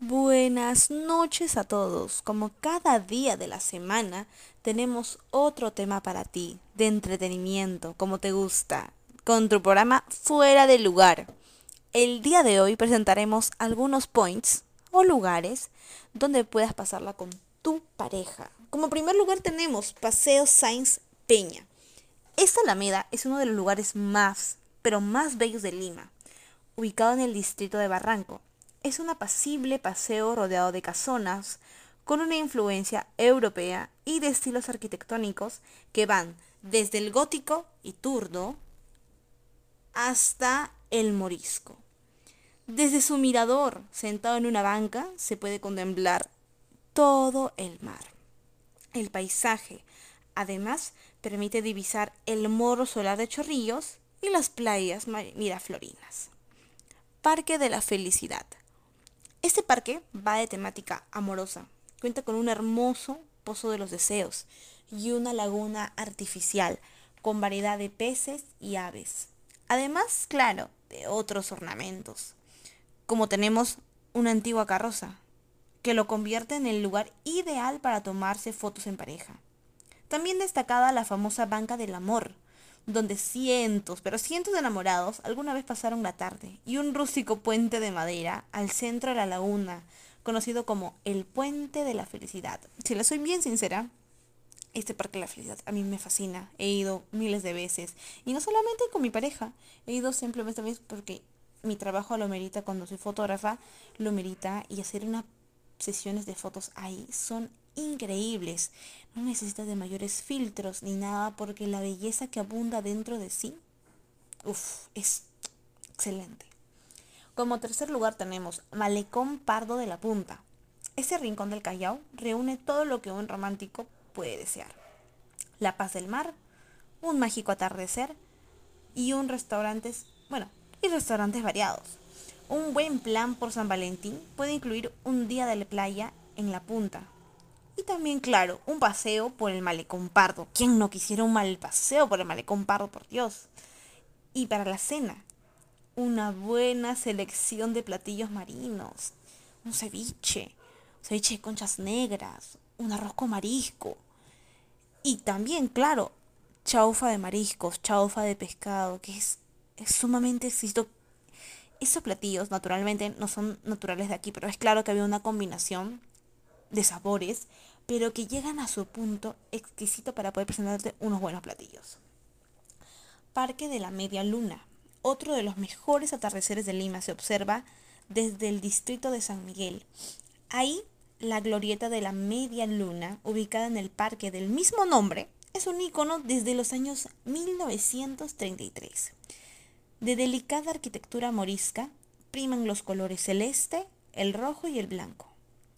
Buenas noches a todos. Como cada día de la semana, tenemos otro tema para ti, de entretenimiento, como te gusta, con tu programa Fuera de Lugar. El día de hoy presentaremos algunos points o lugares donde puedas pasarla con tu pareja. Como primer lugar tenemos Paseo Sainz Peña. Esta alameda es uno de los lugares más, pero más bellos de Lima, ubicado en el distrito de Barranco es un apacible paseo rodeado de casonas, con una influencia europea y de estilos arquitectónicos que van desde el gótico y turdo hasta el morisco. Desde su mirador, sentado en una banca, se puede contemplar todo el mar. El paisaje, además, permite divisar el morro solar de Chorrillos y las playas miraflorinas. Parque de la Felicidad. Este parque va de temática amorosa. Cuenta con un hermoso pozo de los deseos y una laguna artificial con variedad de peces y aves. Además, claro, de otros ornamentos, como tenemos una antigua carroza, que lo convierte en el lugar ideal para tomarse fotos en pareja. También destacada la famosa Banca del Amor, donde cientos, pero cientos de enamorados alguna vez pasaron la tarde, y un rústico puente de madera al centro de la laguna, conocido como el Puente de la Felicidad. Si le soy bien sincera, este Parque de la Felicidad a mí me fascina. He ido miles de veces. Y no solamente con mi pareja. He ido simplemente porque mi trabajo lo merita cuando soy fotógrafa. Lo merita. Y hacer unas sesiones de fotos ahí son increíbles. No necesitas de mayores filtros ni nada porque la belleza que abunda dentro de sí, uff, es excelente. Como tercer lugar tenemos Malecón Pardo de la Punta. Ese rincón del Callao reúne todo lo que un romántico puede desear. La paz del mar, un mágico atardecer y un restaurantes, bueno, y restaurantes variados. Un buen plan por San Valentín puede incluir un día de la playa en la punta, y también, claro, un paseo por el malecón pardo. ¿Quién no quisiera un mal paseo por el malecón pardo, por Dios? Y para la cena, una buena selección de platillos marinos. Un ceviche, ceviche de conchas negras, un arroz con marisco. Y también, claro, chaufa de mariscos, chaufa de pescado, que es, es sumamente exquisito. Esos platillos naturalmente no son naturales de aquí, pero es claro que había una combinación de sabores, pero que llegan a su punto exquisito para poder presentarte unos buenos platillos. Parque de la Media Luna. Otro de los mejores atardeceres de Lima se observa desde el distrito de San Miguel. Ahí, la glorieta de la Media Luna, ubicada en el parque del mismo nombre, es un icono desde los años 1933. De delicada arquitectura morisca, priman los colores celeste, el rojo y el blanco.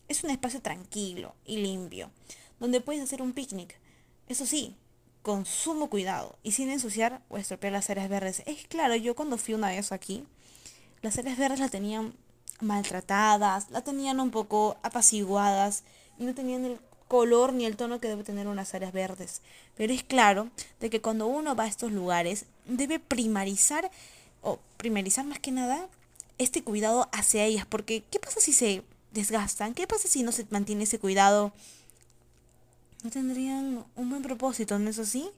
Es un espacio tranquilo y limpio, donde puedes hacer un picnic. Eso sí, con sumo cuidado y sin ensuciar o estropear las áreas verdes. Es claro, yo cuando fui una vez aquí, las áreas verdes las tenían maltratadas, las tenían un poco apaciguadas y no tenían el color ni el tono que debe tener unas áreas verdes. Pero es claro de que cuando uno va a estos lugares debe primarizar o primarizar más que nada este cuidado hacia ellas, porque ¿qué pasa si se desgastan. ¿Qué pasa si no se mantiene ese cuidado? No tendrían un buen propósito, ¿no es así?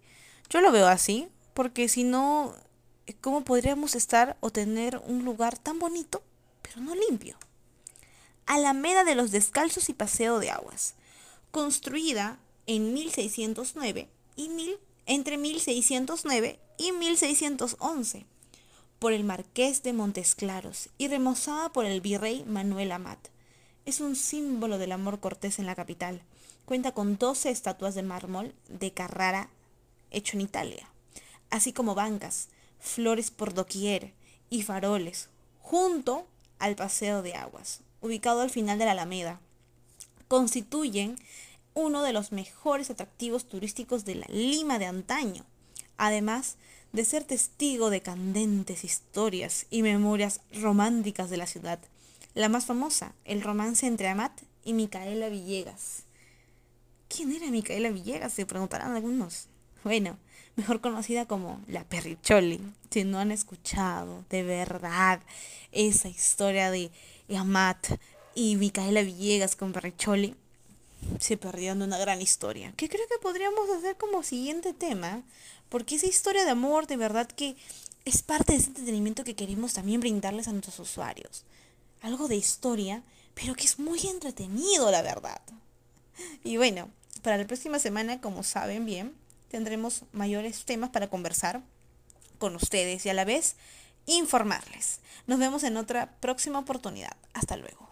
Yo lo veo así, porque si no, ¿cómo podríamos estar o tener un lugar tan bonito, pero no limpio? Alameda de los Descalzos y Paseo de Aguas, construida en 1609 y mil, entre 1609 y 1611 por el marqués de Montesclaros y remozada por el virrey Manuel Amat es un símbolo del amor cortés en la capital. Cuenta con 12 estatuas de mármol de Carrara hecho en Italia, así como bancas, flores por doquier y faroles, junto al Paseo de Aguas, ubicado al final de la Alameda. Constituyen uno de los mejores atractivos turísticos de la Lima de antaño, además de ser testigo de candentes historias y memorias románticas de la ciudad. La más famosa, el romance entre Amat y Micaela Villegas. ¿Quién era Micaela Villegas? Se preguntarán algunos. Bueno, mejor conocida como la Perricholi. Si no han escuchado de verdad esa historia de Amat y Micaela Villegas con Perricholi, se perdieron una gran historia. Que creo que podríamos hacer como siguiente tema, porque esa historia de amor de verdad que es parte de ese entretenimiento que queremos también brindarles a nuestros usuarios. Algo de historia, pero que es muy entretenido, la verdad. Y bueno, para la próxima semana, como saben bien, tendremos mayores temas para conversar con ustedes y a la vez informarles. Nos vemos en otra próxima oportunidad. Hasta luego.